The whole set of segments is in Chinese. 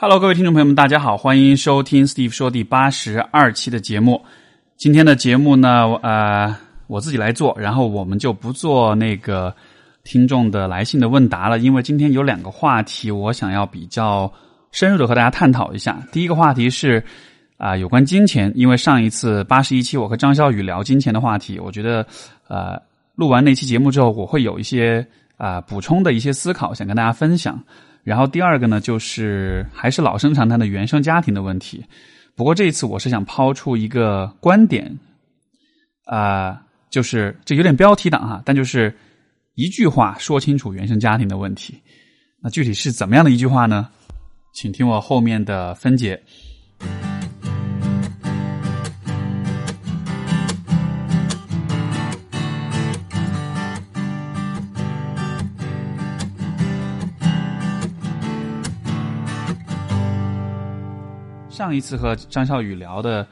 Hello，各位听众朋友们，大家好，欢迎收听 Steve 说第八十二期的节目。今天的节目呢，呃，我自己来做，然后我们就不做那个听众的来信的问答了，因为今天有两个话题，我想要比较深入的和大家探讨一下。第一个话题是啊、有关金钱，因为上一次八十一期我和张小雨聊金钱的话题，我觉得呃，录完那期节目之后，我会有一些啊、补充的一些思考，想跟大家分享。然后第二个呢，就是还是老生常谈的原生家庭的问题。不过这一次我是想抛出一个观点，啊、就是这有点标题党哈，但就是一句话说清楚原生家庭的问题。那具体是怎么样的一句话呢？请听我后面的分解。上一次和张笑宇聊的，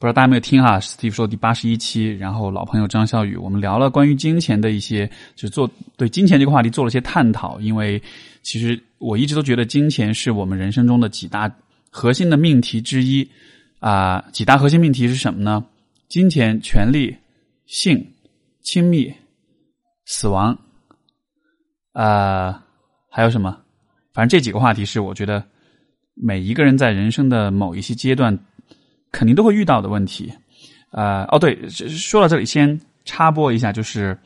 不知道大家没有听哈？Steve 说第八十一期，然后老朋友张笑宇，我们聊了关于金钱的一些，就做对金钱这个话题做了些探讨。因为其实我一直都觉得金钱是我们人生中的几大核心的命题之一啊、几大核心命题是什么呢？金钱、权利、性、亲密、死亡，啊，还有什么？反正这几个话题是我觉得每一个人在人生的某一些阶段肯定都会遇到的问题。呃，哦，对，说到这里，先插播一下，就是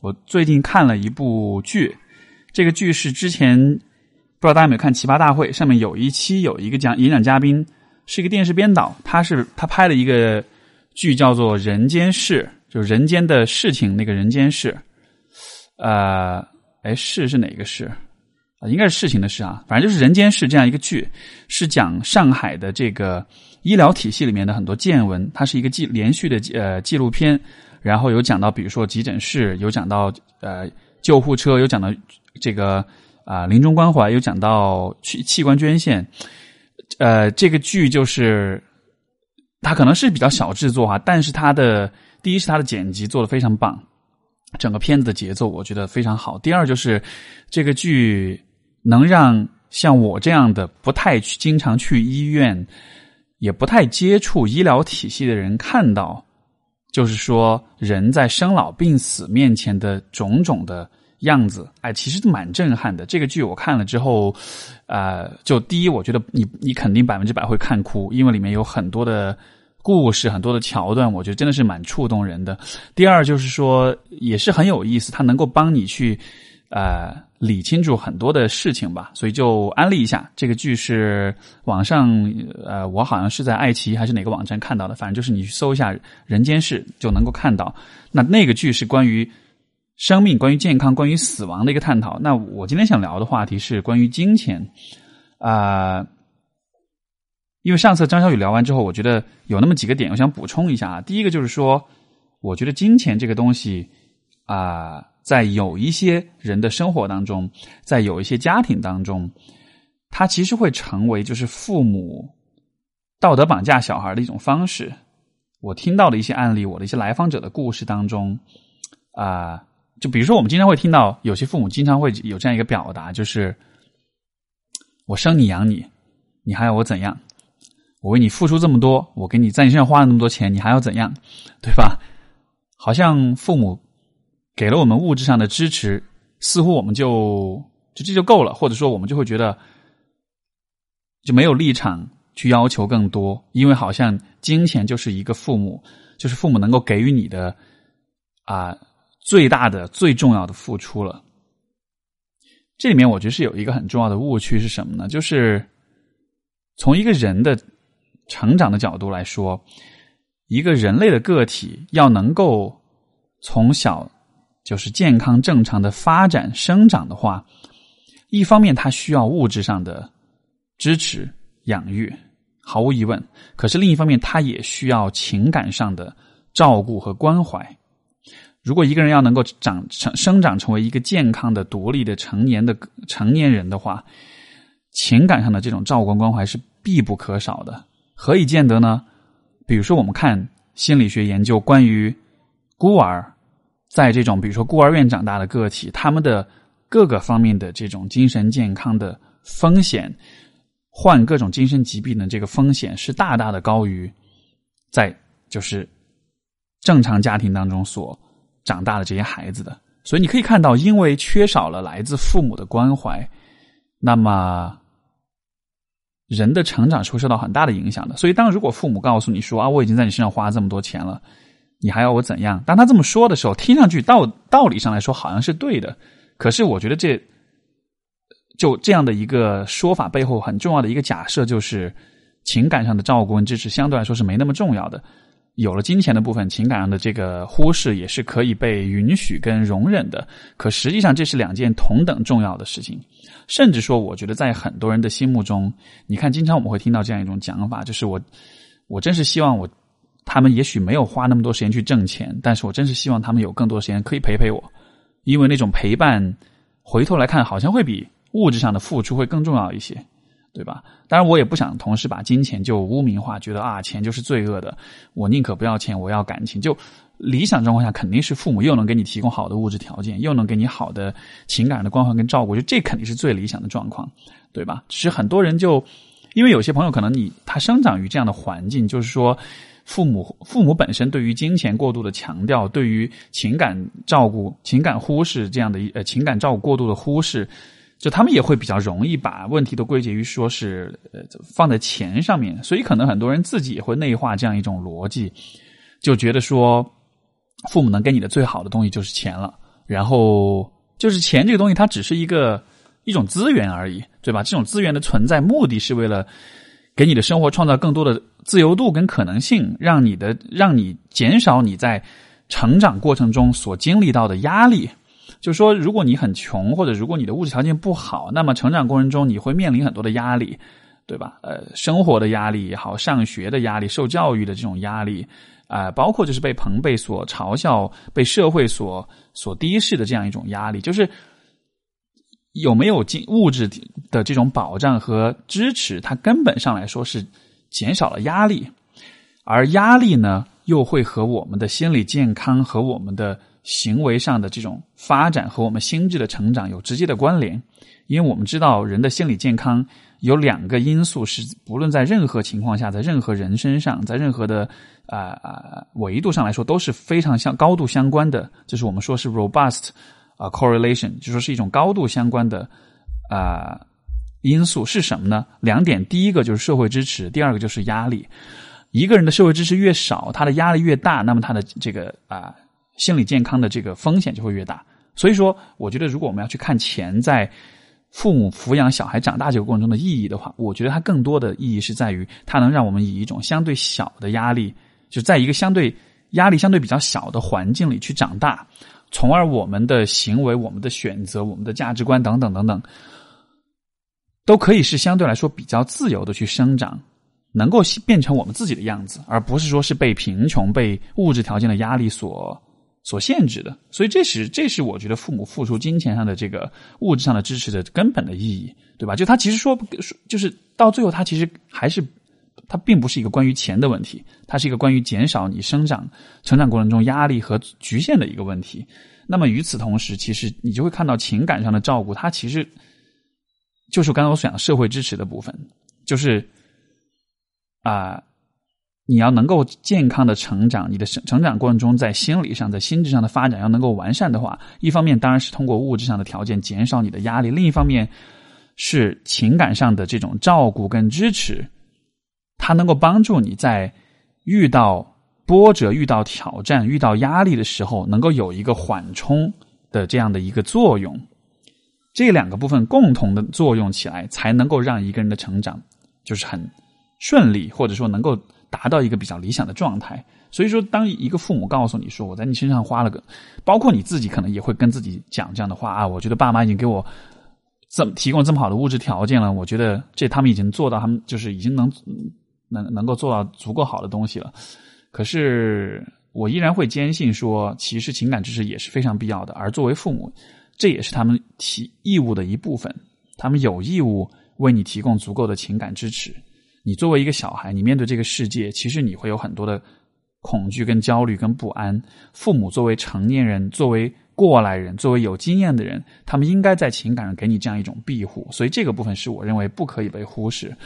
我最近看了一部剧，这个剧是之前不知道大家有没有看《奇葩大会》，上面有一期有一个讲演讲嘉宾是一个电视编导，他是他拍了一个剧叫做《人间事》，就是人间的事情那个人间事。呃，哎，事是哪个事？应该是事情的事啊，反正就是《人间世》这样一个剧，是讲上海的这个医疗体系里面的很多见闻。它是一个纪连续的呃纪录片，然后有讲到，比如说急诊室，有讲到呃救护车，有讲到这个啊、临终关怀，有讲到器器官捐献。呃，这个剧就是它可能是比较小制作哈，但是它的第一是它的剪辑做的非常棒。整个片子的节奏我觉得非常好。第二就是这个剧能让像我这样的不太去经常去医院，也不太接触医疗体系的人看到，就是说人在生老病死面前的种种的样子，哎，其实蛮震撼的。这个剧我看了之后，呃，就第一，我觉得你你肯定百分之百会看哭，因为里面有很多的。故事很多的桥段，我觉得真的是蛮触动人的。第二就是说，也是很有意思，它能够帮你去呃理清楚很多的事情吧。所以就安利一下，这个剧是网上呃，我好像是在爱奇艺还是哪个网站看到的，反正就是你去搜一下《人间世》就能够看到。那那个剧是关于生命、关于健康、关于死亡的一个探讨。那我今天想聊的话题是关于金钱啊。呃因为上次张小雨聊完之后，我觉得有那么几个点，我想补充一下啊。第一个就是说，我觉得金钱这个东西啊、在有一些人的生活当中，在有一些家庭当中，它其实会成为就是父母道德绑架小孩的一种方式。我听到的一些案例，我的一些来访者的故事当中，啊、就比如说我们经常会听到有些父母经常会有这样一个表达，就是我生你养你，你还要我怎样？我为你付出这么多，我给你在你身上花了那么多钱，你还要怎样，对吧？好像父母给了我们物质上的支持，似乎我们就就这就够了，或者说我们就会觉得就没有立场去要求更多，因为好像金钱就是一个父母，就是父母能够给予你的啊、最大的、最重要的付出了。这里面我觉得是有一个很重要的误区是什么呢？就是从一个人的成长的角度来说，一个人类的个体要能够从小就是健康正常的发展生长的话，一方面他需要物质上的支持养育，毫无疑问；可是另一方面，他也需要情感上的照顾和关怀。如果一个人要能够长成生长成为一个健康的、独立的成年的成年人的话，情感上的这种照顾关怀是必不可少的。何以见得呢？比如说，我们看心理学研究关于孤儿在这种比如说孤儿院长大的个体，他们的各个方面的这种精神健康的风险，患各种精神疾病的这个风险是大大的高于在就是正常家庭当中所长大的这些孩子的。所以你可以看到，因为缺少了来自父母的关怀，那么人的成长是会受到很大的影响的。所以，当如果父母告诉你说啊，我已经在你身上花这么多钱了，你还要我怎样？当他这么说的时候，听上去道道理上来说好像是对的，可是我觉得这就这样的一个说法背后很重要的一个假设就是，情感上的照顾跟支持相对来说是没那么重要的。有了金钱的部分，情感上的这个忽视也是可以被允许跟容忍的。可实际上，这是两件同等重要的事情。甚至说，我觉得在很多人的心目中，你看，经常我们会听到这样一种讲法，就是我，我真是希望我，他们也许没有花那么多时间去挣钱，但是我真是希望他们有更多时间可以陪陪我，因为那种陪伴，回头来看，好像会比物质上的付出会更重要一些。对吧？当然，我也不想同时把金钱就污名化，觉得啊，钱就是罪恶的。我宁可不要钱，我要感情。就理想状况下，肯定是父母又能给你提供好的物质条件，又能给你好的情感的关怀跟照顾，就这肯定是最理想的状况，对吧？只是很多人就因为有些朋友可能你他生长于这样的环境，就是说父母父母本身对于金钱过度的强调，对于情感照顾、情感忽视这样的一呃情感照顾过度的忽视。就他们也会比较容易把问题都归结于说是呃放在钱上面，所以可能很多人自己也会内化这样一种逻辑，就觉得说父母能给你的最好的东西就是钱了，然后就是钱这个东西它只是一个一种资源而已，对吧？这种资源的存在目的是为了给你的生活创造更多的自由度跟可能性，让你的让你减少你在成长过程中所经历到的压力。就是说，如果你很穷，或者如果你的物质条件不好，那么成长过程中你会面临很多的压力，对吧？呃，生活的压力也好，上学的压力，受教育的这种压力，啊，包括就是被朋辈所嘲笑、被社会所所低视的这样一种压力，就是有没有经物质的这种保障和支持，它根本上来说是减少了压力，而压力呢，又会和我们的心理健康和我们的。行为上的这种发展和我们心智的成长有直接的关联，因为我们知道人的心理健康有两个因素是不论在任何情况下，在任何人身上，在任何的啊啊维度上来说都是非常相高度相关的，就是我们说是 robust 啊 correlation，就说是一种高度相关的啊因素是什么呢？两点，第一个就是社会支持，第二个就是压力。一个人的社会支持越少，他的压力越大，那么他的这个啊。心理健康的这个风险就会越大，所以说，我觉得如果我们要去看钱在父母抚养小孩长大这个过程中的意义的话，我觉得它更多的意义是在于它能让我们以一种相对小的压力，就在一个相对压力相对比较小的环境里去长大，从而我们的行为、我们的选择、我们的价值观等等等等，都可以是相对来说比较自由的去生长，能够变成我们自己的样子，而不是说是被贫穷、被物质条件的压力所。所限制的，所以这是这是我觉得父母付出金钱上的这个物质上的支持的根本的意义，对吧？就他其实说说，就是到最后，他其实还是它并不是一个关于钱的问题，它是一个关于减少你生长成长过程中压力和局限的一个问题。那么与此同时，其实你就会看到情感上的照顾，它其实就是刚才我所讲的社会支持的部分，就是啊。你要能够健康的成长，你的成成长过程中，在心理上、在心智上的发展要能够完善的话，一方面当然是通过物质上的条件减少你的压力，另一方面是情感上的这种照顾跟支持，它能够帮助你在遇到波折、遇到挑战、遇到压力的时候，能够有一个缓冲的这样的一个作用。这两个部分共同的作用起来，才能够让一个人的成长就是很顺利，或者说能够。达到一个比较理想的状态，所以说，当一个父母告诉你说我在你身上花了个，包括你自己可能也会跟自己讲这样的话啊，我觉得爸妈已经给我这么提供这么好的物质条件了，我觉得这他们已经做到，他们就是已经能能能够做到足够好的东西了。可是我依然会坚信说，其实情感支持也是非常必要的，而作为父母，这也是他们提义务的一部分，他们有义务为你提供足够的情感支持。你作为一个小孩，你面对这个世界，其实你会有很多的恐惧、跟焦虑、跟不安。父母作为成年人，作为过来人，作为有经验的人，他们应该在情感上给你这样一种庇护。所以这个部分是我认为不可以被忽视。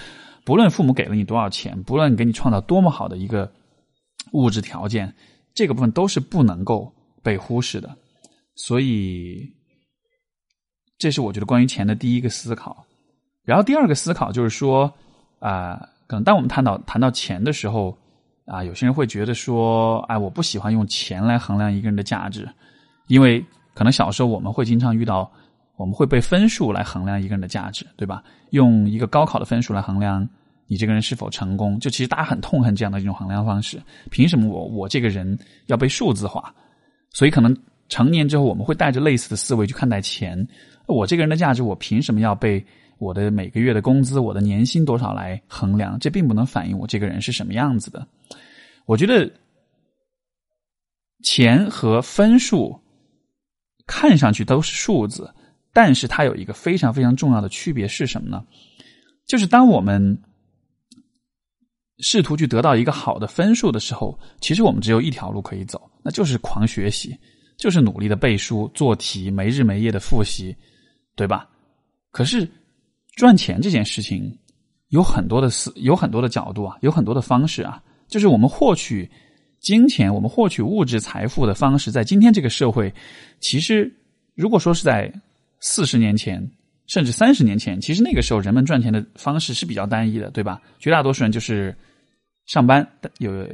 不论父母给了你多少钱，不论给你创造多么好的一个物质条件，这个部分都是不能够被忽视的。所以，这是我觉得关于钱的第一个思考。然后第二个思考就是说，啊，可能当我们谈到谈到钱的时候，啊，有些人会觉得说，哎，我不喜欢用钱来衡量一个人的价值，因为可能小时候我们会经常遇到，我们会被分数来衡量一个人的价值，对吧？用一个高考的分数来衡量你这个人是否成功，就其实大家很痛恨这样的一种衡量方式。凭什么我我这个人要被数字化？所以可能。成年之后，我们会带着类似的思维去看待钱。我这个人的价值，我凭什么要被我的每个月的工资、我的年薪多少来衡量？这并不能反映我这个人是什么样子的。我觉得钱和分数看上去都是数字，但是它有一个非常非常重要的区别是什么呢？就是当我们试图去得到一个好的分数的时候，其实我们只有一条路可以走，那就是狂学习。就是努力的背书、做题、没日没夜的复习，对吧？可是赚钱这件事情有很多的思，有很多的角度啊，有很多的方式啊。就是我们获取金钱、我们获取物质财富的方式，在今天这个社会，其实如果说是在四十年前，甚至三十年前，其实那个时候人们赚钱的方式是比较单一的，对吧？绝大多数人就是上班有。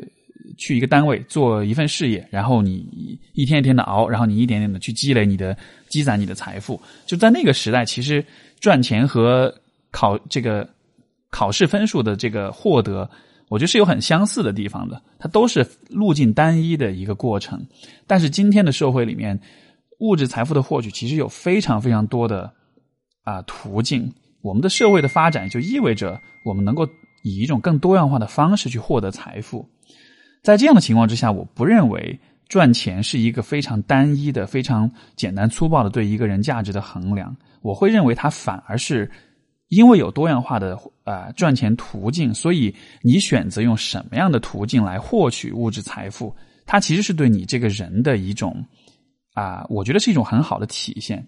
去一个单位做一份事业，然后你一天一天的熬，然后你一点点的去积累你的积攒你的财富。就在那个时代，其实赚钱和考这个考试分数的这个获得，我觉得是有很相似的地方的。它都是路径单一的一个过程。但是今天的社会里面，物质财富的获取其实有非常非常多的啊途径。我们的社会的发展就意味着我们能够以一种更多样化的方式去获得财富。在这样的情况之下，我不认为赚钱是一个非常单一的、非常简单粗暴的对一个人价值的衡量。我会认为它反而是因为有多样化的啊赚钱途径，所以你选择用什么样的途径来获取物质财富，它其实是对你这个人的一种啊，我觉得是一种很好的体现。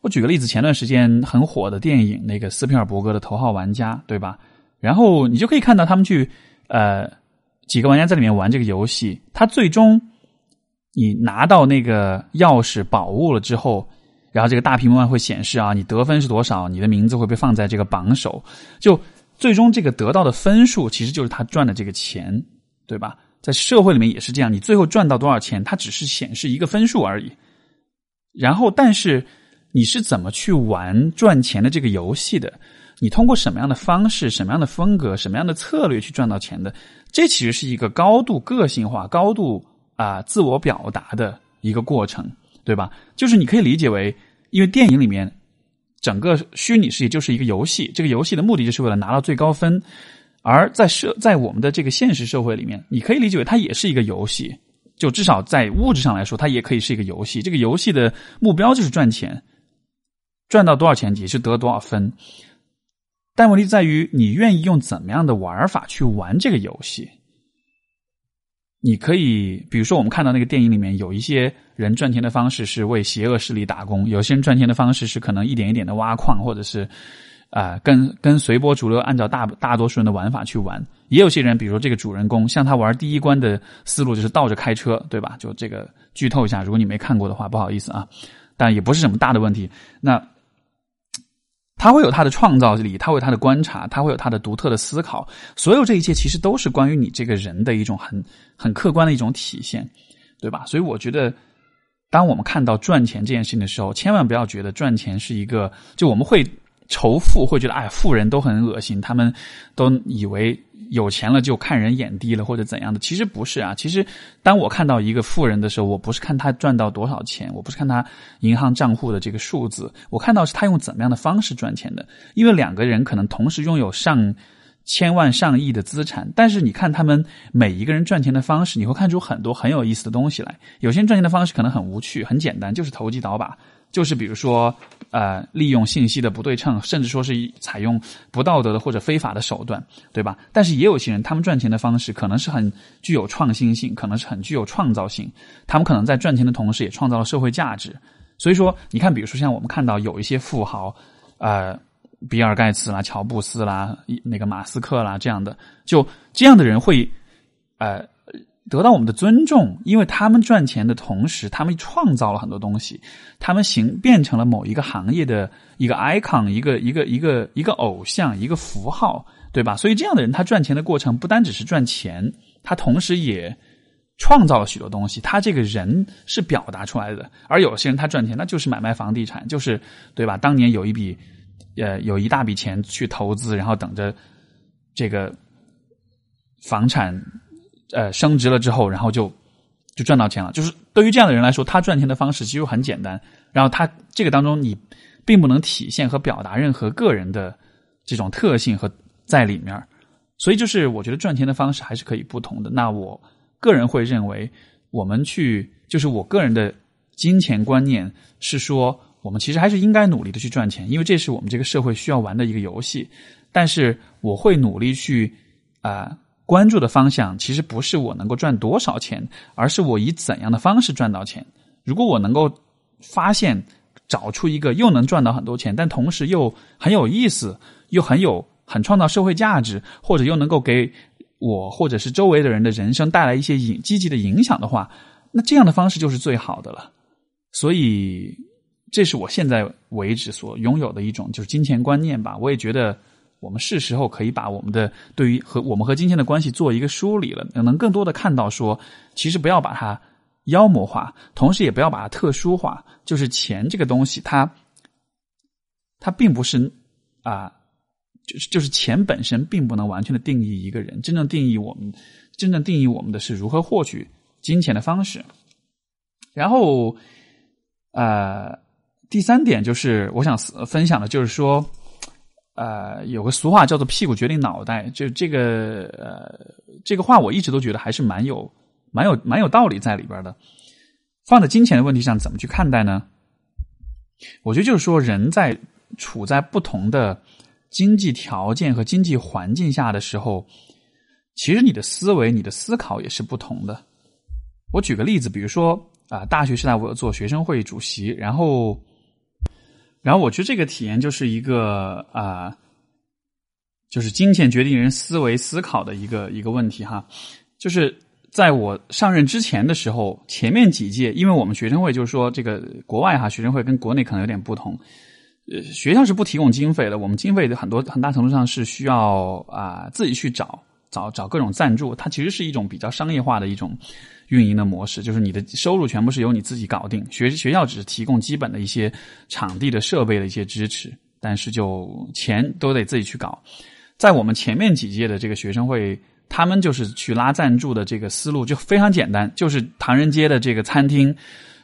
我举个例子，前段时间很火的电影，那个斯皮尔伯格的《头号玩家》，对吧？然后你就可以看到他们去呃。几个玩家在里面玩这个游戏，他最终你拿到那个钥匙宝物了之后，然后这个大屏幕上会显示啊，你得分是多少，你的名字会被放在这个榜首。就最终这个得到的分数，其实就是他赚的这个钱，对吧？在社会里面也是这样，你最后赚到多少钱，它只是显示一个分数而已。然后，但是你是怎么去玩赚钱的这个游戏的？你通过什么样的方式、什么样的风格、什么样的策略去赚到钱的？这其实是一个高度个性化、高度啊自我表达的一个过程，对吧？就是你可以理解为，因为电影里面整个虚拟世界就是一个游戏，这个游戏的目的就是为了拿到最高分。而在社在我们的这个现实社会里面，你可以理解为它也是一个游戏，就至少在物质上来说，它也可以是一个游戏。这个游戏的目标就是赚钱，赚到多少钱也是得多少分。但问题在于，你愿意用怎么样的玩法去玩这个游戏？你可以，比如说，我们看到那个电影里面，有一些人赚钱的方式是为邪恶势力打工；有些人赚钱的方式是可能一点一点的挖矿，或者是啊，跟跟随波逐流，按照大大多数人的玩法去玩。也有些人，比如说这个主人公，像他玩第一关的思路就是倒着开车，对吧？就这个剧透一下，如果你没看过的话，不好意思啊，但也不是什么大的问题。那。他会有他的创造力，他会有他的观察，他会有他的独特的思考。所有这一切其实都是关于你这个人的一种很很客观的一种体现，对吧？所以我觉得，当我们看到赚钱这件事情的时候，千万不要觉得赚钱是一个就我们会仇富，会觉得哎，富人都很恶心，他们都以为。有钱了就看人眼低了，或者怎样的？其实不是啊。其实，当我看到一个富人的时候，我不是看他赚到多少钱，我不是看他银行账户的这个数字，我看到是他用怎么样的方式赚钱的。因为两个人可能同时拥有上千万、上亿的资产，但是你看他们每一个人赚钱的方式，你会看出很多很有意思的东西来。有些人赚钱的方式可能很无趣、很简单，就是投机倒把，就是比如说呃，利用信息的不对称，甚至说是采用不道德的或者非法的手段，对吧？但是也有些人，他们赚钱的方式可能是很具有创新性，可能是很具有创造性，他们可能在赚钱的同时也创造了社会价值。所以说，你看，比如说像我们看到有一些富豪，呃，比尔盖茨啦、乔布斯啦、那个马斯克啦这样的，就这样的人会呃。得到我们的尊重，因为他们赚钱的同时，他们创造了很多东西，他们行变成了某一个行业的一个 icon，一个一个一个一个偶像，一个符号，对吧？所以这样的人，他赚钱的过程不单只是赚钱，他同时也创造了许多东西。他这个人是表达出来的。而有些人他赚钱，那就是买卖房地产，就是对吧？当年有一笔呃有一大笔钱去投资，然后等着这个房产。呃，升值了之后，然后就就赚到钱了。就是对于这样的人来说，他赚钱的方式其实很简单。然后他这个当中，你并不能体现和表达任何个人的这种特性和在里面。所以，就是我觉得赚钱的方式还是可以不同的。那我个人会认为，我们去就是我个人的金钱观念是说，我们其实还是应该努力的去赚钱，因为这是我们这个社会需要玩的一个游戏。但是，我会努力去啊。关注的方向其实不是我能够赚多少钱，而是我以怎样的方式赚到钱。如果我能够发现、找出一个又能赚到很多钱，但同时又很有意思、又很有很创造社会价值，或者又能够给我或者是周围的人的人生带来一些影积极的影响的话，那这样的方式就是最好的了。所以，这是我现在为止所拥有的一种就是金钱观念吧。我也觉得。我们是时候可以把我们的对于和我们和金钱的关系做一个梳理了，能更多的看到说，其实不要把它妖魔化，同时也不要把它特殊化。就是钱这个东西，它它并不是啊，就是就是钱本身并不能完全的定义一个人，真正定义我们，真正定义我们的是如何获取金钱的方式。然后，呃，第三点就是我想分享的，就是说。呃，有个俗话叫做“屁股决定脑袋”，就这个呃，这个话我一直都觉得还是蛮有、蛮有、蛮有道理在里边的。放在金钱的问题上，怎么去看待呢？我觉得就是说，人在处在不同的经济条件和经济环境下的时候，其实你的思维、你的思考也是不同的。我举个例子，比如说啊，大学时代我做学生会主席，然后。然后我觉得这个体验就是一个啊，就是金钱决定人思维思考的一个一个问题哈。就是在我上任之前的时候，前面几届，因为我们学生会就是说这个国外哈学生会跟国内可能有点不同，呃，学校是不提供经费的，我们经费的很多很大程度上是需要啊自己去找找找各种赞助，它其实是一种比较商业化的一种。运营的模式就是你的收入全部是由你自己搞定，学学校只是提供基本的一些场地的设备的一些支持，但是就钱都得自己去搞。在我们前面几届的这个学生会，他们就是去拉赞助的这个思路就非常简单，就是唐人街的这个餐厅，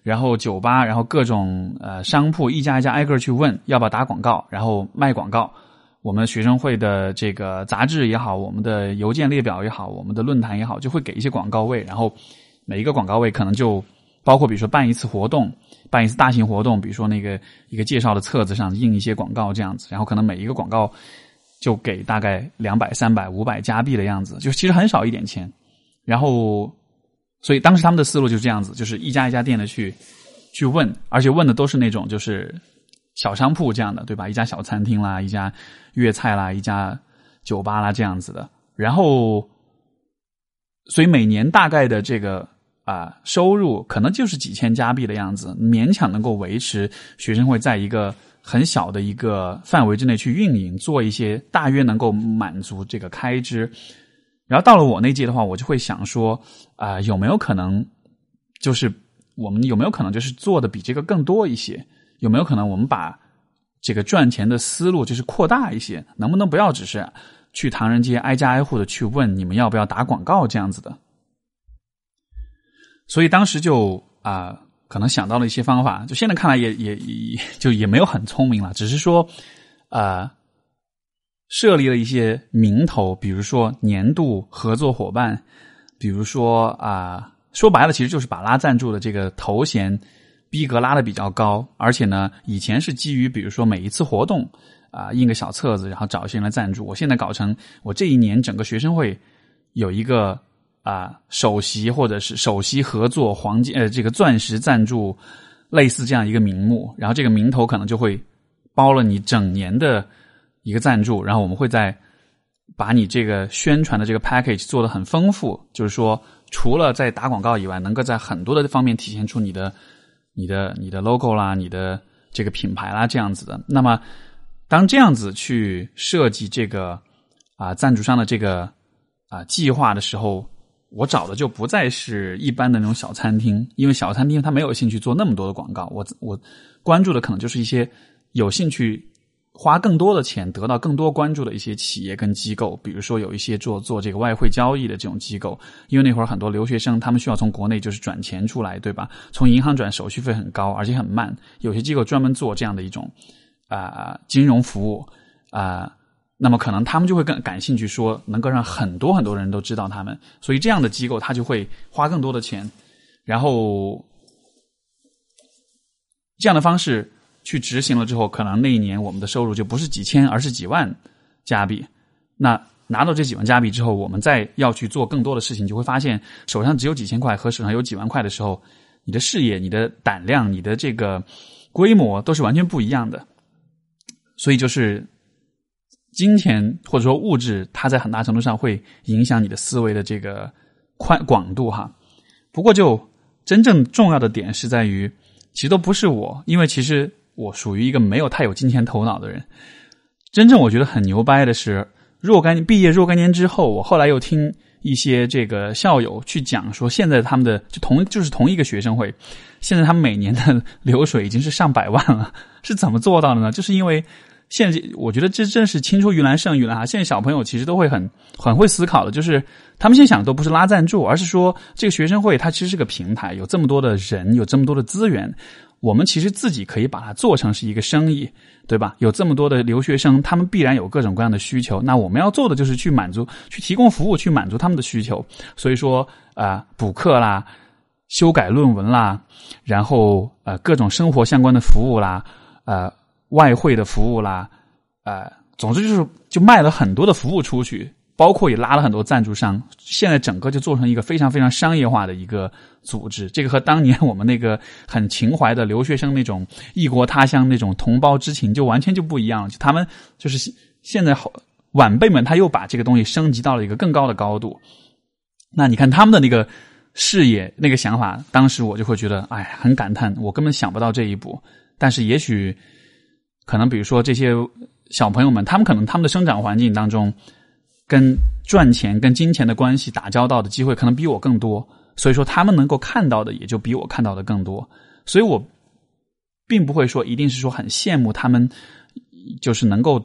然后酒吧，然后各种呃商铺一家一家挨个去问要不要打广告，然后卖广告。我们学生会的这个杂志也好，我们的邮件列表也好，我们的论坛也好，就会给一些广告位，然后。每一个广告位可能就包括，比如说办一次活动，办一次大型活动，比如说那个一个介绍的册子上印一些广告这样子，然后可能每一个广告就给大概两百、三百、五百加币的样子，就其实很少一点钱。然后，所以当时他们的思路就是这样子，就是一家一家店的去去问，而且问的都是那种就是小商铺这样的，对吧？一家小餐厅啦，一家粤菜啦，一家酒吧啦这样子的。然后，所以每年大概的这个。啊，收入可能就是几千加币的样子，勉强能够维持学生会在一个很小的一个范围之内去运营，做一些大约能够满足这个开支。然后到了我那届的话，我就会想说，啊，有没有可能，就是我们有没有可能就是做的比这个更多一些？有没有可能我们把这个赚钱的思路就是扩大一些？能不能不要只是去唐人街挨家挨户的去问你们要不要打广告这样子的？所以当时就啊，可能想到了一些方法，就现在看来也也也就也没有很聪明了，只是说啊，设立了一些名头，比如说年度合作伙伴，比如说啊，说白了其实就是把拉赞助的这个头衔逼格拉的比较高，而且呢，以前是基于比如说每一次活动啊印个小册子，然后找一些人来赞助。我现在搞成我这一年整个学生会有一个啊首席或者是首席合作黄金呃这个钻石赞助类似这样一个名目，然后这个名头可能就会包了你整年的一个赞助，然后我们会在把你这个宣传的这个 package 做的很丰富，就是说除了在打广告以外，能够在很多的方面体现出你的。你的你的 logo 啦，你的这个品牌啦，这样子的。那么，当这样子去设计这个啊赞助商的这个啊计划的时候，我找的就不再是一般的那种小餐厅，因为小餐厅他没有兴趣做那么多的广告。我我关注的可能就是一些有兴趣。花更多的钱得到更多关注的一些企业跟机构，比如说有一些做做这个外汇交易的这种机构，因为那会儿很多留学生他们需要从国内就是转钱出来，对吧？从银行转手续费很高，而且很慢。有些机构专门做这样的一种啊金融服务啊，那么可能他们就会更感兴趣，说能够让很多很多人都知道他们，所以这样的机构他就会花更多的钱，然后这样的方式。去执行了之后，可能那一年我们的收入就不是几千，而是几万加币。那拿到这几万加币之后，我们再要去做更多的事情，就会发现手上只有几千块和手上有几万块的时候，你的视野、你的胆量、你的这个规模都是完全不一样的。所以，就是金钱或者说物质，它在很大程度上会影响你的思维的这个宽广度哈。不过，就真正重要的点是在于，其实都不是我，因为其实。我属于一个没有太有金钱头脑的人。真正我觉得很牛掰的是，若干毕业若干年之后，我后来又听一些这个校友去讲说，现在他们的就同就是同一个学生会，现在他们每年的流水已经是上百万了，是怎么做到的呢？就是因为现在我觉得这正是青出于蓝胜于蓝啊！现在小朋友其实都会很很会思考的，就是他们现在想的都不是拉赞助，而是说这个学生会它其实是个平台，有这么多的人，有这么多的资源。我们其实自己可以把它做成是一个生意，对吧？有这么多的留学生，他们必然有各种各样的需求。那我们要做的就是去满足、去提供服务，去满足他们的需求。所以说，啊，补课啦，修改论文啦，然后呃，各种生活相关的服务啦，呃，外汇的服务啦，呃，总之就是就卖了很多的服务出去。包括也拉了很多赞助商，现在整个就做成一个非常非常商业化的一个组织。这个和当年我们那个很情怀的留学生那种异国他乡那种同胞之情就完全就不一样了。就他们就是现在好晚辈们，他又把这个东西升级到了一个更高的高度。那你看他们的那个视野、那个想法，当时我就会觉得，哎，很感叹，我根本想不到这一步。但是也许可能，比如说这些小朋友们，他们可能他们的生长环境当中。跟赚钱、跟金钱的关系打交道的机会可能比我更多，所以说他们能够看到的也就比我看到的更多，所以我并不会说一定是说很羡慕他们，就是能够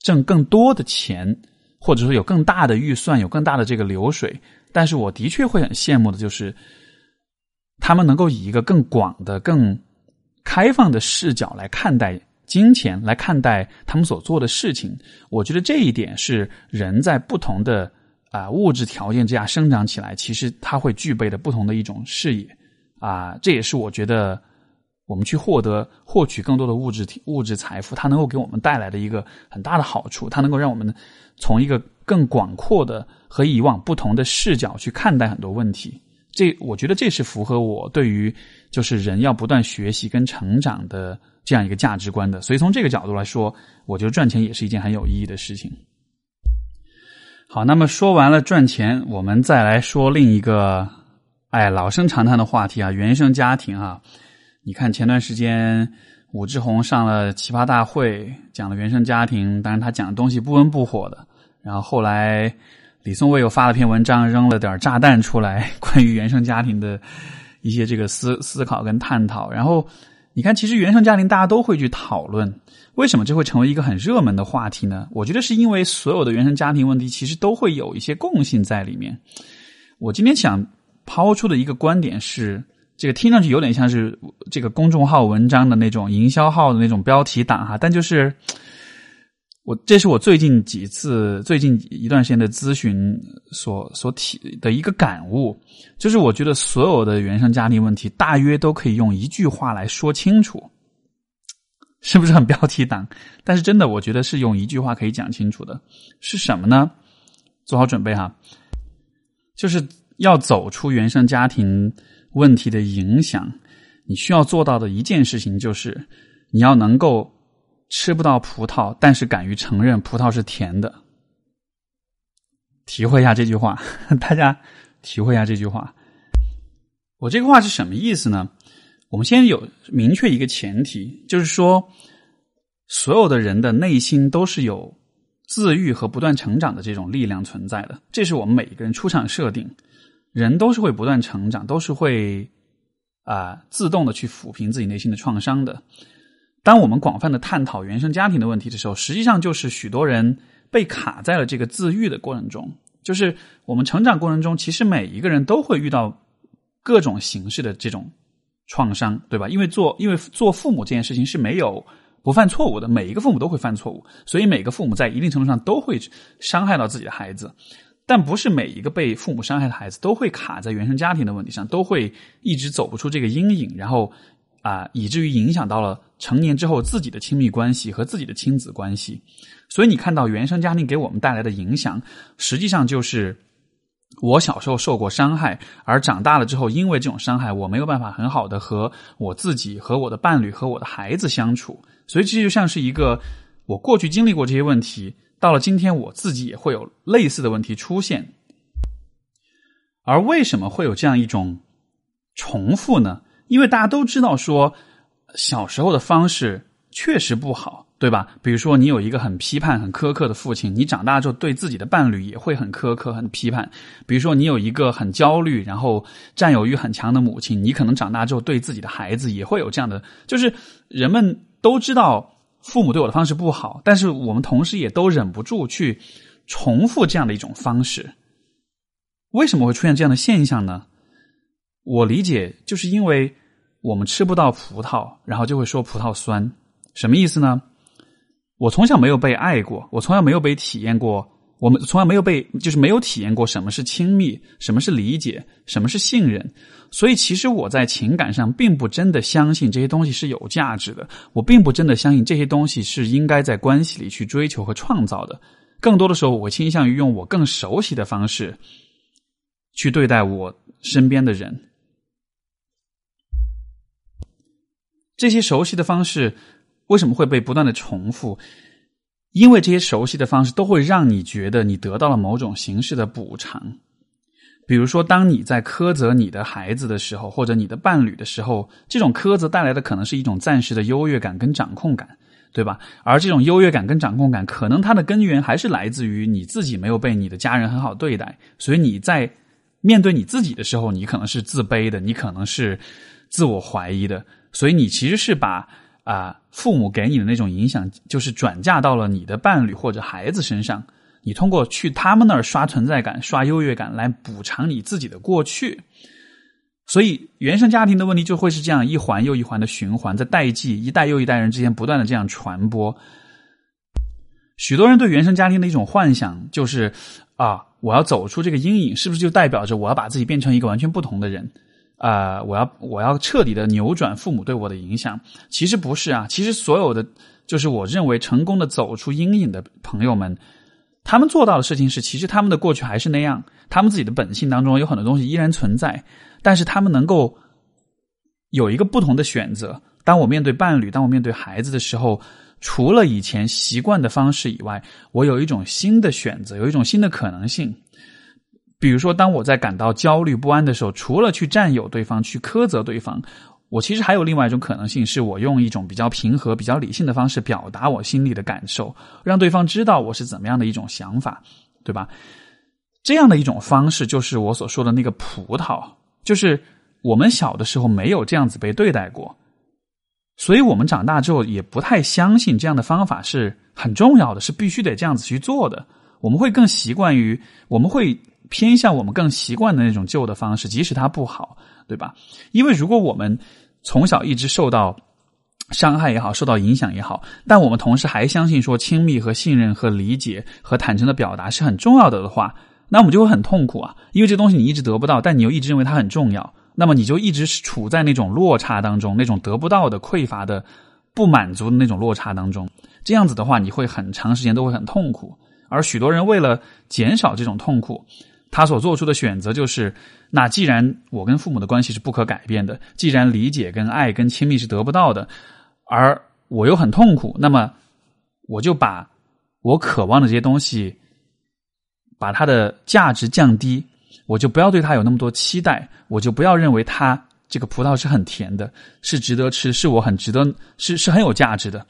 挣更多的钱，或者说有更大的预算、有更大的这个流水，但是我的确会很羡慕的就是他们能够以一个更广的、更开放的视角来看待。金钱来看待他们所做的事情，我觉得这一点是人在不同的啊物质条件之下生长起来，其实他会具备的不同的一种视野啊，这也是我觉得我们去获得获取更多的物质物质财富，它能够给我们带来的一个很大的好处，它能够让我们从一个更广阔的和以往不同的视角去看待很多问题。这我觉得这是符合我对于就是人要不断学习跟成长的。这样一个价值观的，所以从这个角度来说，我觉得赚钱也是一件很有意义的事情。好，那么说完了赚钱，我们再来说另一个，哎，老生常谈的话题啊，原生家庭啊。你看前段时间武志红上了奇葩大会，讲了原生家庭，当然他讲的东西不温不火的。然后后来李松蔚又发了篇文章，扔了点炸弹出来，关于原生家庭的一些这个思思考跟探讨，然后。你看，其实原生家庭大家都会去讨论，为什么这会成为一个很热门的话题呢？我觉得是因为所有的原生家庭问题其实都会有一些共性在里面。我今天想抛出的一个观点是，这个听上去有点像是这个公众号文章的那种营销号的那种标题党哈，但就是我这是我最近几次、最近一段时间的咨询所所体的一个感悟，就是我觉得所有的原生家庭问题，大约都可以用一句话来说清楚，是不是很标题党？但是真的，我觉得是用一句话可以讲清楚的，是什么呢？做好准备哈，就是要走出原生家庭问题的影响，你需要做到的一件事情就是，你要能够。吃不到葡萄，但是敢于承认葡萄是甜的。体会一下这句话，大家体会一下这句话。我这个话是什么意思呢？我们先有明确一个前提，就是说，所有的人的内心都是有自愈和不断成长的这种力量存在的。这是我们每一个人出场设定，人都是会不断成长，都是会啊自动的去抚平自己内心的创伤的。当我们广泛的探讨原生家庭的问题的时候，实际上就是许多人被卡在了这个自愈的过程中。就是我们成长过程中，其实每一个人都会遇到各种形式的这种创伤，对吧？因为做因为做父母这件事情是没有不犯错误的，每一个父母都会犯错误，所以每个父母在一定程度上都会伤害到自己的孩子。但不是每一个被父母伤害的孩子都会卡在原生家庭的问题上，都会一直走不出这个阴影，然后。啊，以至于影响到了成年之后自己的亲密关系和自己的亲子关系，所以你看到原生家庭给我们带来的影响，实际上就是我小时候受过伤害，而长大了之后，因为这种伤害，我没有办法很好的和我自己、和我的伴侣、和我的孩子相处，所以这就像是一个我过去经历过这些问题，到了今天我自己也会有类似的问题出现，而为什么会有这样一种重复呢？因为大家都知道，说小时候的方式确实不好，对吧？比如说，你有一个很批判、很苛刻的父亲，你长大之后对自己的伴侣也会很苛刻、很批判。比如说，你有一个很焦虑、然后占有欲很强的母亲，你可能长大之后对自己的孩子也会有这样的。就是人们都知道父母对我的方式不好，但是我们同时也都忍不住去重复这样的一种方式。为什么会出现这样的现象呢？我理解，就是因为我们吃不到葡萄，然后就会说葡萄酸，什么意思呢？我从小没有被爱过，我从来没有被体验过，我们从来没有被，就是没有体验过什么是亲密，什么是理解，什么是信任。所以，其实我在情感上并不真的相信这些东西是有价值的，我并不真的相信这些东西是应该在关系里去追求和创造的。更多的时候，我倾向于用我更熟悉的方式去对待我身边的人。这些熟悉的方式为什么会被不断的重复？因为这些熟悉的方式都会让你觉得你得到了某种形式的补偿。比如说，当你在苛责你的孩子的时候，或者你的伴侣的时候，这种苛责带来的可能是一种暂时的优越感跟掌控感，对吧？而这种优越感跟掌控感，可能它的根源还是来自于你自己没有被你的家人很好对待，所以你在面对你自己的时候，你可能是自卑的，你可能是自我怀疑的。所以你其实是把啊父母给你的那种影响，就是转嫁到了你的伴侣或者孩子身上。你通过去他们那儿刷存在感、刷优越感来补偿你自己的过去。所以原生家庭的问题就会是这样一环又一环的循环，在代际一代又一代人之间不断的这样传播。许多人对原生家庭的一种幻想就是啊，我要走出这个阴影，是不是就代表着我要把自己变成一个完全不同的人？啊，我要我要彻底的扭转父母对我的影响，其实不是啊，其实所有的就是我认为成功的走出阴影的朋友们，他们做到的事情是，其实他们的过去还是那样，他们自己的本性当中有很多东西依然存在，但是他们能够有一个不同的选择。当我面对伴侣，当我面对孩子的时候，除了以前习惯的方式以外，我有一种新的选择，有一种新的可能性。比如说，当我在感到焦虑不安的时候，除了去占有对方、去苛责对方，我其实还有另外一种可能性，是我用一种比较平和、比较理性的方式表达我心里的感受，让对方知道我是怎么样的一种想法，对吧？这样的一种方式，就是我所说的那个葡萄，就是我们小的时候没有这样子被对待过，所以我们长大之后也不太相信这样的方法是很重要的，是必须得这样子去做的。我们会更习惯于，我们会。偏向我们更习惯的那种旧的方式，即使它不好，对吧？因为如果我们从小一直受到伤害也好，受到影响也好，但我们同时还相信说亲密和信任和理解和坦诚的表达是很重要的的话，那我们就会很痛苦啊，因为这东西你一直得不到，但你又一直认为它很重要，那么你就一直处在那种落差当中，那种得不到的、匮乏的、不满足的那种落差当中。这样子的话，你会很长时间都会很痛苦。而许多人为了减少这种痛苦，他所做出的选择就是：那既然我跟父母的关系是不可改变的，既然理解跟爱跟亲密是得不到的。而我又很痛苦，那么我就把我渴望的这些东西，把它的价值降低，我就不要对它有那么多期待，我就不要认为它这个葡萄是很甜的，是值得吃，是我很值得，是是很有价值的，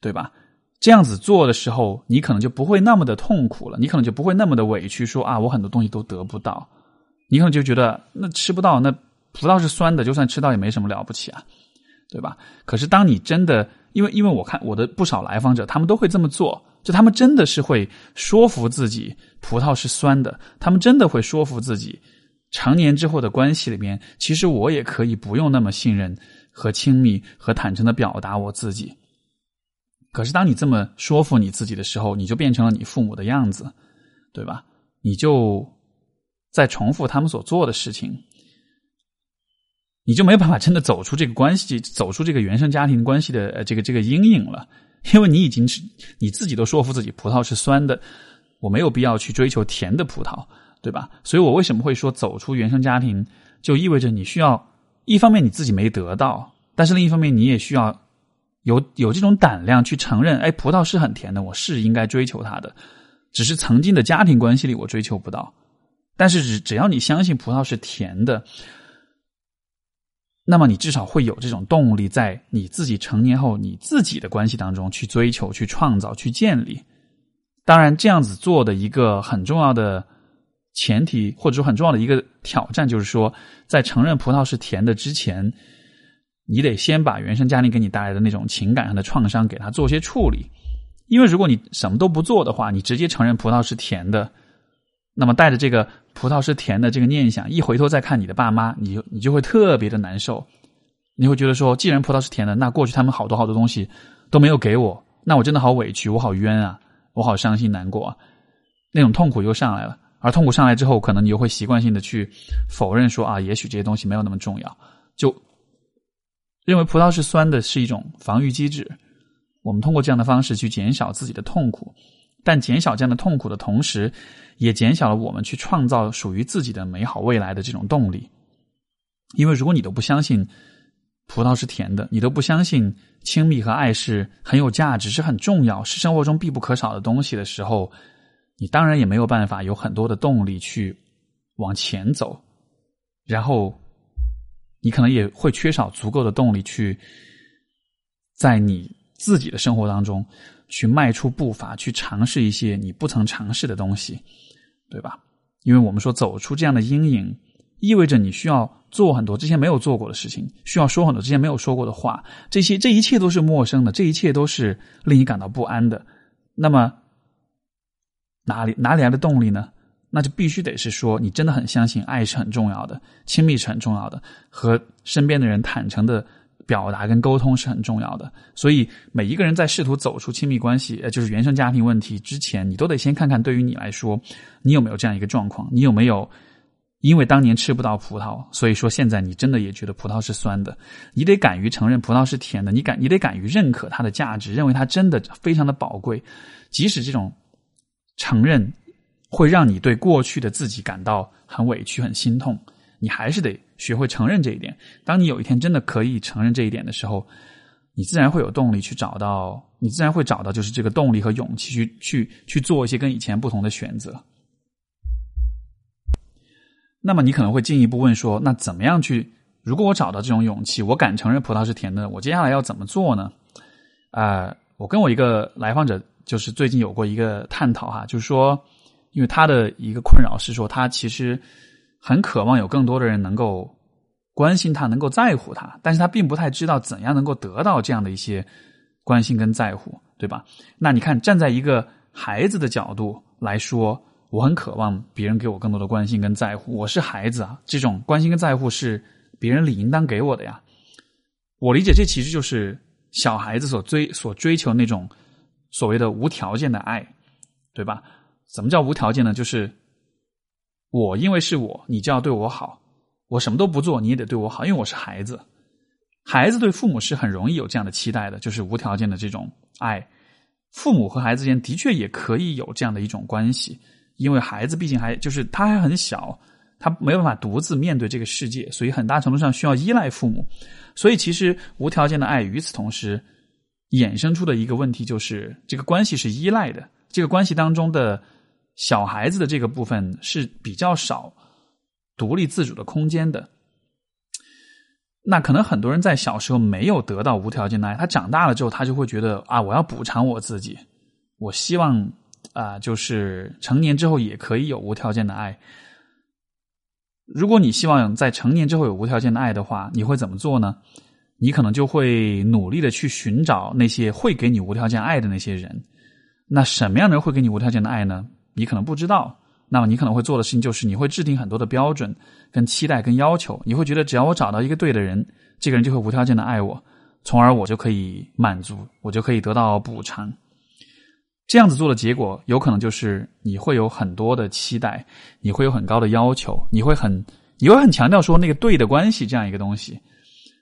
对吧？这样子做的时候，你可能就不会那么的痛苦了，你可能就不会那么的委屈，说啊，我很多东西都得不到，你可能就觉得那吃不到，那葡萄是酸的，就算吃到也没什么了不起啊。对吧？可是当你真的，因为因为我看我的不少来访者，他们都会这么做，就他们真的是会说服自己葡萄是酸的，他们真的会说服自己，成年之后的关系里面，其实我也可以不用那么信任和亲密和坦诚的表达我自己。可是当你这么说服你自己的时候，你就变成了你父母的样子，对吧？你就在重复他们所做的事情。你就没有办法真的走出这个关系，走出这个原生家庭关系的这个这个阴影了，因为你已经是你自己都说服自己葡萄是酸的，我没有必要去追求甜的葡萄，对吧？所以我为什么会说走出原生家庭，就意味着你需要一方面你自己没得到，但是另一方面你也需要有有这种胆量去承认，哎，葡萄是很甜的，我是应该追求它的，只是曾经的家庭关系里我追求不到，但是只只要你相信葡萄是甜的。那么你至少会有这种动力，在你自己成年后，你自己的关系当中去追求、去创造、去建立。当然，这样子做的一个很重要的前提，或者说很重要的一个挑战，就是说，在承认葡萄是甜的之前，你得先把原生家庭给你带来的那种情感上的创伤给他做些处理。因为如果你什么都不做的话，你直接承认葡萄是甜的。那么带着这个葡萄是甜的这个念想，一回头再看你的爸妈，你就你就会特别的难受。你会觉得说，既然葡萄是甜的，那过去他们好多好多东西都没有给我，那我真的好委屈，我好冤啊，我好伤心难过，啊，那种痛苦又上来了。而痛苦上来之后，可能你又会习惯性的去否认说啊，也许这些东西没有那么重要，就认为葡萄是酸的，是一种防御机制。我们通过这样的方式去减少自己的痛苦。但减少这样的痛苦的同时，也减小了我们去创造属于自己的美好未来的这种动力。因为如果你都不相信葡萄是甜的，你都不相信亲密和爱是很有价值、是很重要、是生活中必不可少的东西的时候，你当然也没有办法有很多的动力去往前走。然后，你可能也会缺少足够的动力去在你自己的生活当中。去迈出步伐，去尝试一些你不曾尝试的东西，对吧？因为我们说走出这样的阴影，意味着你需要做很多之前没有做过的事情，需要说很多之前没有说过的话，这些这一切都是陌生的，这一切都是令你感到不安的。那么哪里哪里来的动力呢？那就必须得是说，你真的很相信爱是很重要的，亲密是很重要的，和身边的人坦诚的。表达跟沟通是很重要的，所以每一个人在试图走出亲密关系，呃，就是原生家庭问题之前，你都得先看看，对于你来说，你有没有这样一个状况？你有没有因为当年吃不到葡萄，所以说现在你真的也觉得葡萄是酸的？你得敢于承认葡萄是甜的，你敢，你得敢于认可它的价值，认为它真的非常的宝贵，即使这种承认会让你对过去的自己感到很委屈、很心痛。你还是得学会承认这一点。当你有一天真的可以承认这一点的时候，你自然会有动力去找到，你自然会找到就是这个动力和勇气去去去做一些跟以前不同的选择。那么你可能会进一步问说，那怎么样去？如果我找到这种勇气，我敢承认葡萄是甜的，我接下来要怎么做呢？啊，我跟我一个来访者就是最近有过一个探讨哈，就是说，因为他的一个困扰是说，他其实。很渴望有更多的人能够关心他，能够在乎他，但是他并不太知道怎样能够得到这样的一些关心跟在乎，对吧？那你看，站在一个孩子的角度来说，我很渴望别人给我更多的关心跟在乎。我是孩子啊，这种关心跟在乎是别人理应当给我的呀。我理解，这其实就是小孩子所追所追求那种所谓的无条件的爱，对吧？什么叫无条件呢？就是我因为是我，你就要对我好，我什么都不做，你也得对我好，因为我是孩子。孩子对父母是很容易有这样的期待的，就是无条件的这种爱。父母和孩子间的确也可以有这样的一种关系，因为孩子毕竟还就是他还很小，他没有办法独自面对这个世界，所以很大程度上需要依赖父母。所以其实无条件的爱，与此同时衍生出的一个问题就是，这个关系是依赖的，这个关系当中的小孩子的这个部分是比较少独立自主的空间的。那可能很多人在小时候没有得到无条件的爱，他长大了之后，他就会觉得啊，我要补偿我自己，我希望啊，就是成年之后也可以有无条件的爱。如果你希望在成年之后有无条件的爱的话，你会怎么做呢？你可能就会努力的去寻找那些会给你无条件爱的那些人。那什么样的人会给你无条件的爱呢？你可能不知道。那么你可能会做的事情就是，你会制定很多的标准、跟期待、跟要求。你会觉得，只要我找到一个对的人，这个人就会无条件的爱我，从而我就可以满足，我就可以得到补偿。这样子做的结果，有可能就是你会有很多的期待，你会有很高的要求，你会很，你会很强调说那个对的关系这样一个东西，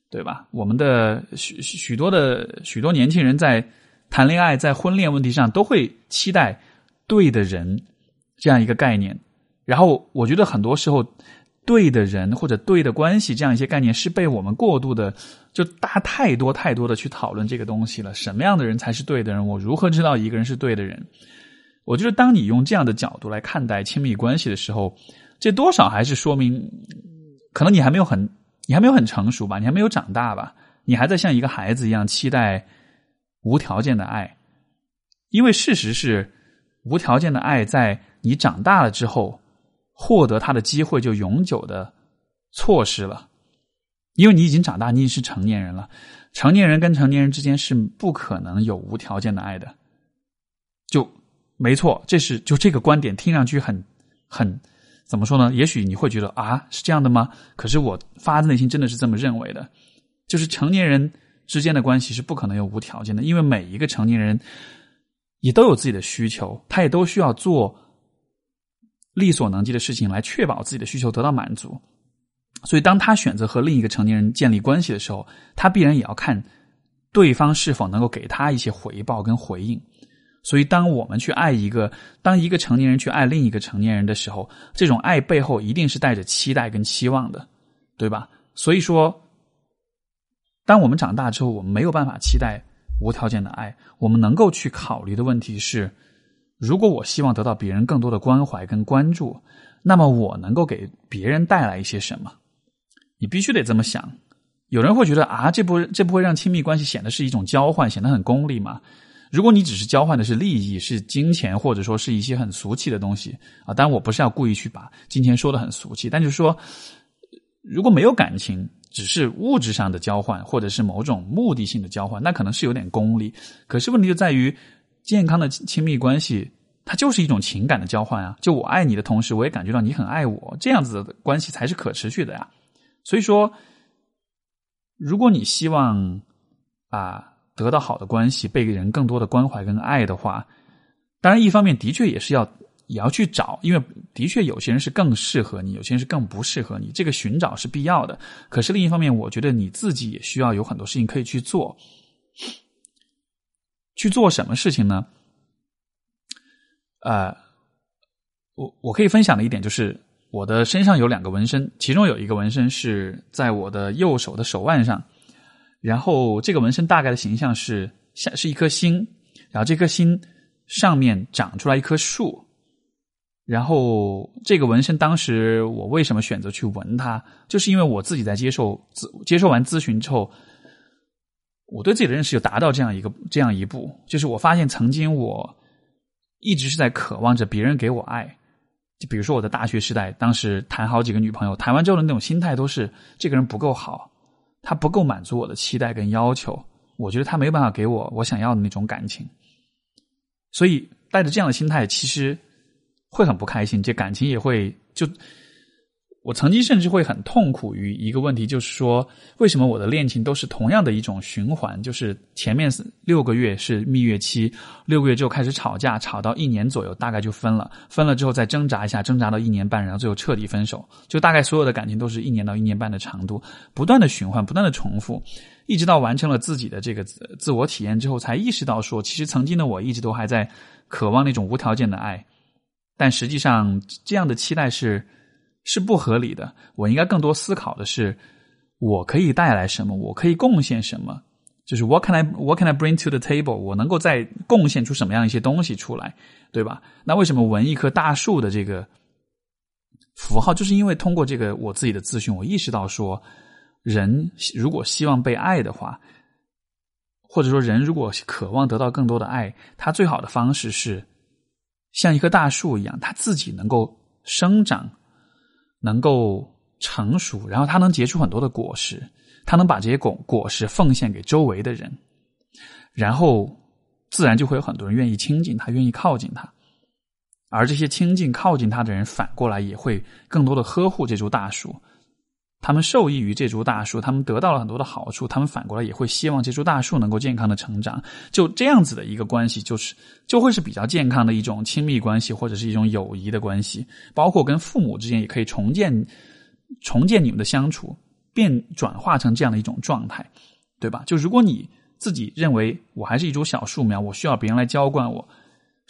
对吧？我们的许许多的许多年轻人在谈恋爱、在婚恋问题上，都会期待对的人。这样一个概念，然后我觉得很多时候，对的人或者对的关系这样一些概念是被我们过度的，就大太多太多的去讨论这个东西了。什么样的人才是对的人？我如何知道一个人是对的人？我觉得当你用这样的角度来看待亲密关系的时候，这多少还是说明，可能你还没有很，你还没有很成熟吧，你还没有长大吧，你还在像一个孩子一样期待无条件的爱，因为事实是无条件的爱在。你长大了之后，获得他的机会就永久的错失了，因为你已经长大，你已经是成年人了。成年人跟成年人之间是不可能有无条件的爱的，就没错。这是就这个观点听上去很很怎么说呢？也许你会觉得啊，是这样的吗？可是我发自内心真的是这么认为的，就是成年人之间的关系是不可能有无条件的，因为每一个成年人也都有自己的需求，他也都需要做。力所能及的事情来确保自己的需求得到满足，所以当他选择和另一个成年人建立关系的时候，他必然也要看对方是否能够给他一些回报跟回应。所以，当我们去爱一个，当一个成年人去爱另一个成年人的时候，这种爱背后一定是带着期待跟期望的，对吧？所以说，当我们长大之后，我们没有办法期待无条件的爱，我们能够去考虑的问题是。如果我希望得到别人更多的关怀跟关注，那么我能够给别人带来一些什么？你必须得这么想。有人会觉得啊，这不这不会让亲密关系显得是一种交换，显得很功利吗？如果你只是交换的是利益、是金钱，或者说是一些很俗气的东西啊，当然我不是要故意去把金钱说的很俗气，但就是说，如果没有感情，只是物质上的交换，或者是某种目的性的交换，那可能是有点功利。可是问题就在于。健康的亲密关系，它就是一种情感的交换啊！就我爱你的同时，我也感觉到你很爱我，这样子的关系才是可持续的呀。所以说，如果你希望啊得到好的关系，被人更多的关怀跟爱的话，当然一方面的确也是要也要去找，因为的确有些人是更适合你，有些人是更不适合你，这个寻找是必要的。可是另一方面，我觉得你自己也需要有很多事情可以去做。去做什么事情呢？呃，我我可以分享的一点就是，我的身上有两个纹身，其中有一个纹身是在我的右手的手腕上，然后这个纹身大概的形象是像是一颗心，然后这颗心上面长出来一棵树，然后这个纹身当时我为什么选择去纹它，就是因为我自己在接受咨接受完咨询之后。我对自己的认识有达到这样一个这样一步，就是我发现曾经我一直是在渴望着别人给我爱，就比如说我的大学时代，当时谈好几个女朋友，谈完之后的那种心态都是这个人不够好，他不够满足我的期待跟要求，我觉得他没有办法给我我想要的那种感情，所以带着这样的心态，其实会很不开心，这感情也会就我曾经甚至会很痛苦于一个问题，就是说，为什么我的恋情都是同样的一种循环？就是前面六个月是蜜月期，六个月之后开始吵架，吵到一年左右，大概就分了。分了之后再挣扎一下，挣扎到一年半，然后最后彻底分手。就大概所有的感情都是一年到一年半的长度，不断的循环，不断的重复，一直到完成了自己的这个自我体验之后，才意识到说，其实曾经的我一直都还在渴望那种无条件的爱，但实际上这样的期待是。是不合理的。我应该更多思考的是，我可以带来什么？我可以贡献什么？就是 What can I What can I bring to the table？我能够再贡献出什么样一些东西出来，对吧？那为什么纹一棵大树的这个符号？就是因为通过这个我自己的咨询，我意识到说，人如果希望被爱的话，或者说人如果渴望得到更多的爱，他最好的方式是像一棵大树一样，它自己能够生长。能够成熟，然后它能结出很多的果实，它能把这些果果实奉献给周围的人，然后自然就会有很多人愿意亲近他，愿意靠近他，而这些亲近靠近他的人，反过来也会更多的呵护这株大树。他们受益于这株大树，他们得到了很多的好处，他们反过来也会希望这株大树能够健康的成长。就这样子的一个关系，就是就会是比较健康的一种亲密关系，或者是一种友谊的关系。包括跟父母之间也可以重建，重建你们的相处，变转化成这样的一种状态，对吧？就如果你自己认为我还是一株小树苗，我需要别人来浇灌我。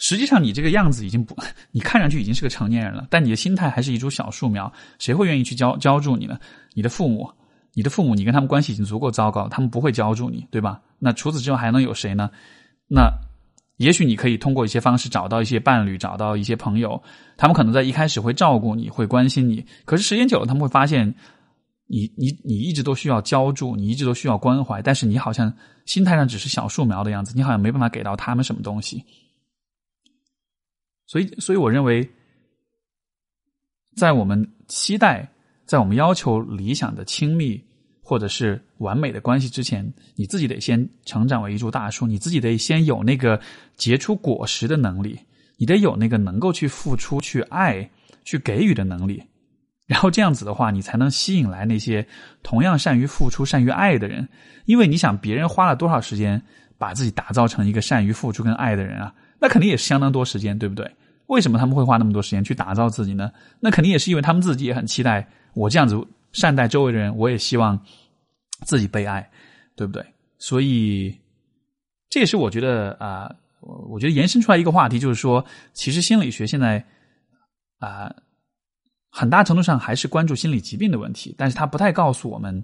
实际上，你这个样子已经不，你看上去已经是个成年人了，但你的心态还是一株小树苗。谁会愿意去浇浇筑你呢？你的父母，你的父母，你跟他们关系已经足够糟糕，他们不会浇筑你，对吧？那除此之外还能有谁呢？那也许你可以通过一些方式找到一些伴侣，找到一些朋友，他们可能在一开始会照顾你，会关心你。可是时间久了，他们会发现，你你你一直都需要浇筑，你一直都需要关怀，但是你好像心态上只是小树苗的样子，你好像没办法给到他们什么东西。所以，所以我认为，在我们期待、在我们要求理想的亲密或者是完美的关系之前，你自己得先成长为一株大树，你自己得先有那个结出果实的能力，你得有那个能够去付出、去爱、去给予的能力。然后这样子的话，你才能吸引来那些同样善于付出、善于爱的人。因为你想，别人花了多少时间把自己打造成一个善于付出跟爱的人啊？那肯定也是相当多时间，对不对？为什么他们会花那么多时间去打造自己呢？那肯定也是因为他们自己也很期待我这样子善待周围的人，我也希望自己被爱，对不对？所以这也是我觉得啊，我觉得延伸出来一个话题，就是说，其实心理学现在啊，很大程度上还是关注心理疾病的问题，但是他不太告诉我们，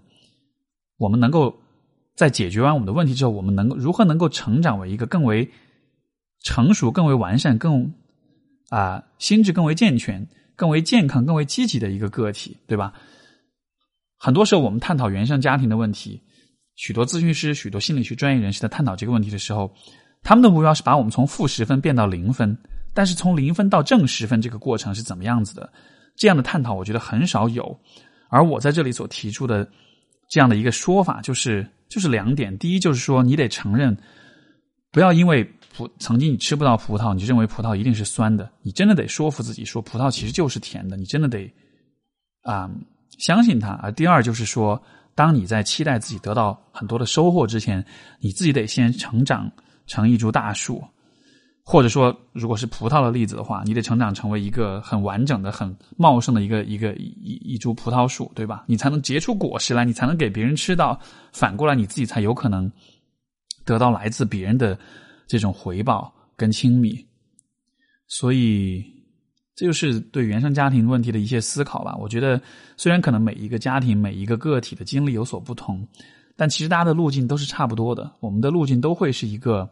我们能够在解决完我们的问题之后，我们能够如何能够成长为一个更为成熟、更为完善、更啊，心智更为健全、更为健康、更为积极的一个个体，对吧？很多时候，我们探讨原生家庭的问题，许多咨询师、许多心理学专业人士在探讨这个问题的时候，他们的目标是把我们从负十分变到零分。但是，从零分到正十分这个过程是怎么样子的？这样的探讨，我觉得很少有。而我在这里所提出的这样的一个说法，就是就是两点：第一，就是说你得承认，不要因为。葡曾经你吃不到葡萄，你就认为葡萄一定是酸的。你真的得说服自己，说葡萄其实就是甜的。你真的得啊相信它。而第二就是说，当你在期待自己得到很多的收获之前，你自己得先成长成一株大树，或者说，如果是葡萄的例子的话，你得成长成为一个很完整的、很茂盛的一个一个一一株葡萄树，对吧？你才能结出果实来，你才能给别人吃到。反过来，你自己才有可能得到来自别人的。这种回报跟亲密，所以这就是对原生家庭问题的一些思考吧。我觉得，虽然可能每一个家庭、每一个个体的经历有所不同，但其实大家的路径都是差不多的。我们的路径都会是一个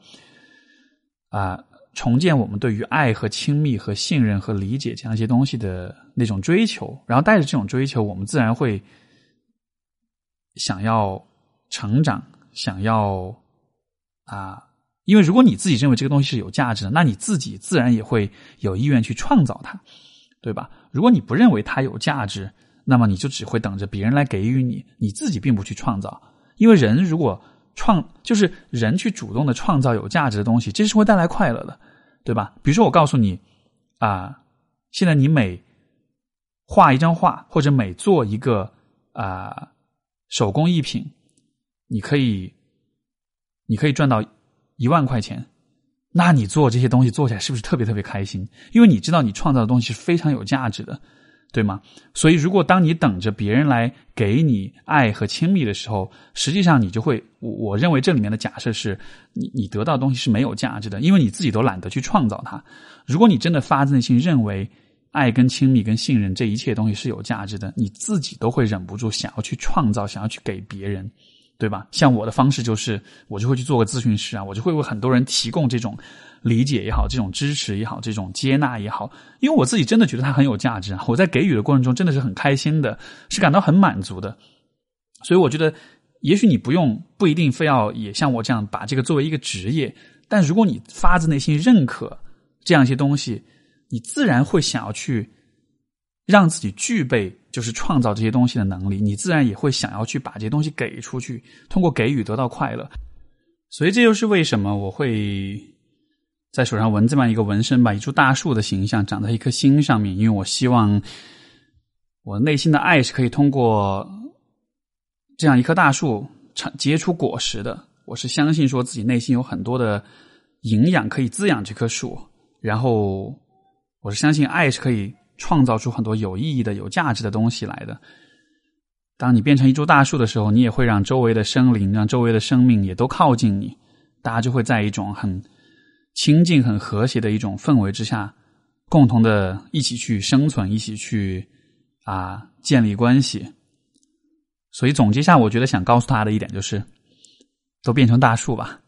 啊，重建我们对于爱和亲密和信任和理解这样一些东西的那种追求。然后带着这种追求，我们自然会想要成长，想要啊。因为如果你自己认为这个东西是有价值的，那你自己自然也会有意愿去创造它，对吧？如果你不认为它有价值，那么你就只会等着别人来给予你，你自己并不去创造。因为人如果创，就是人去主动的创造有价值的东西，这是会带来快乐的，对吧？比如说我告诉你，啊，现在你每画一张画，或者每做一个啊手工艺品，你可以你可以赚到一万块钱，那你做这些东西做起来是不是特别特别开心？因为你知道你创造的东西是非常有价值的。对吗？所以，如果当你等着别人来给你爱和亲密的时候，实际上你就会，我我认为这里面的假设是你你得到东西是没有价值的，因为你自己都懒得去创造它。如果你真的发自内心认为爱跟亲密跟信任这一切东西是有价值的，你自己都会忍不住想要去创造，想要去给别人。对吧？像我的方式就是，我就会去做个咨询师啊，我就会为很多人提供这种理解也好，这种支持也好，这种接纳也好，因为我自己真的觉得它很有价值啊。我在给予的过程中真的是很开心的，是感到很满足的。所以我觉得，也许你不用不一定非要也像我这样把这个作为一个职业，但如果你发自内心认可这样一些东西，你自然会想要去。让自己具备就是创造这些东西的能力，你自然也会想要去把这些东西给出去，通过给予得到快乐。所以这就是为什么我会在手上纹这么一个纹身吧，一株大树的形象长在一颗心上面，因为我希望我内心的爱是可以通过这样一棵大树长结出果实的。我是相信说自己内心有很多的营养可以滋养这棵树，然后我是相信爱是可以。创造出很多有意义的、有价值的东西来的。当你变成一株大树的时候，你也会让周围的生灵、让周围的生命也都靠近你，大家就会在一种很亲近、很和谐的一种氛围之下，共同的一起去生存，一起去啊建立关系。所以总结下，我觉得想告诉他的一点就是：都变成大树吧，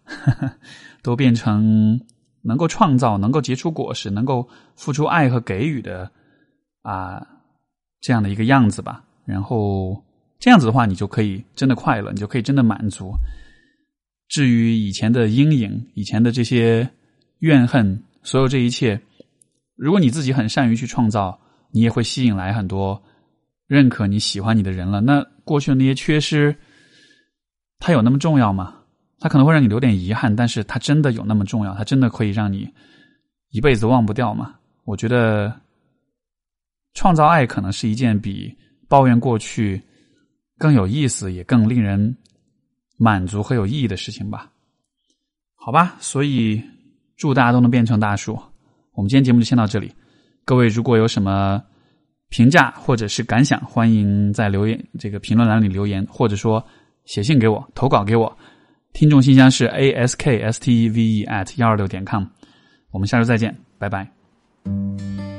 都变成能够创造、能够结出果实、能够付出爱和给予的。啊，这样的一个样子吧。然后这样子的话，你就可以真的快乐，你就可以真的满足。至于以前的阴影、以前的这些怨恨，所有这一切，如果你自己很善于去创造，你也会吸引来很多认可你喜欢你的人了。那过去的那些缺失，它有那么重要吗？它可能会让你留点遗憾，但是它真的有那么重要？它真的可以让你一辈子忘不掉吗？我觉得。创造爱可能是一件比抱怨过去更有意思，也更令人满足和有意义的事情吧。好吧，所以祝大家都能变成大树。我们今天节目就先到这里。各位如果有什么评价或者是感想，欢迎在留言这个评论栏里留言，或者说写信给我投稿给我。听众信箱是 a s k s t e v e at 幺二六点 com。我们下周再见，拜拜。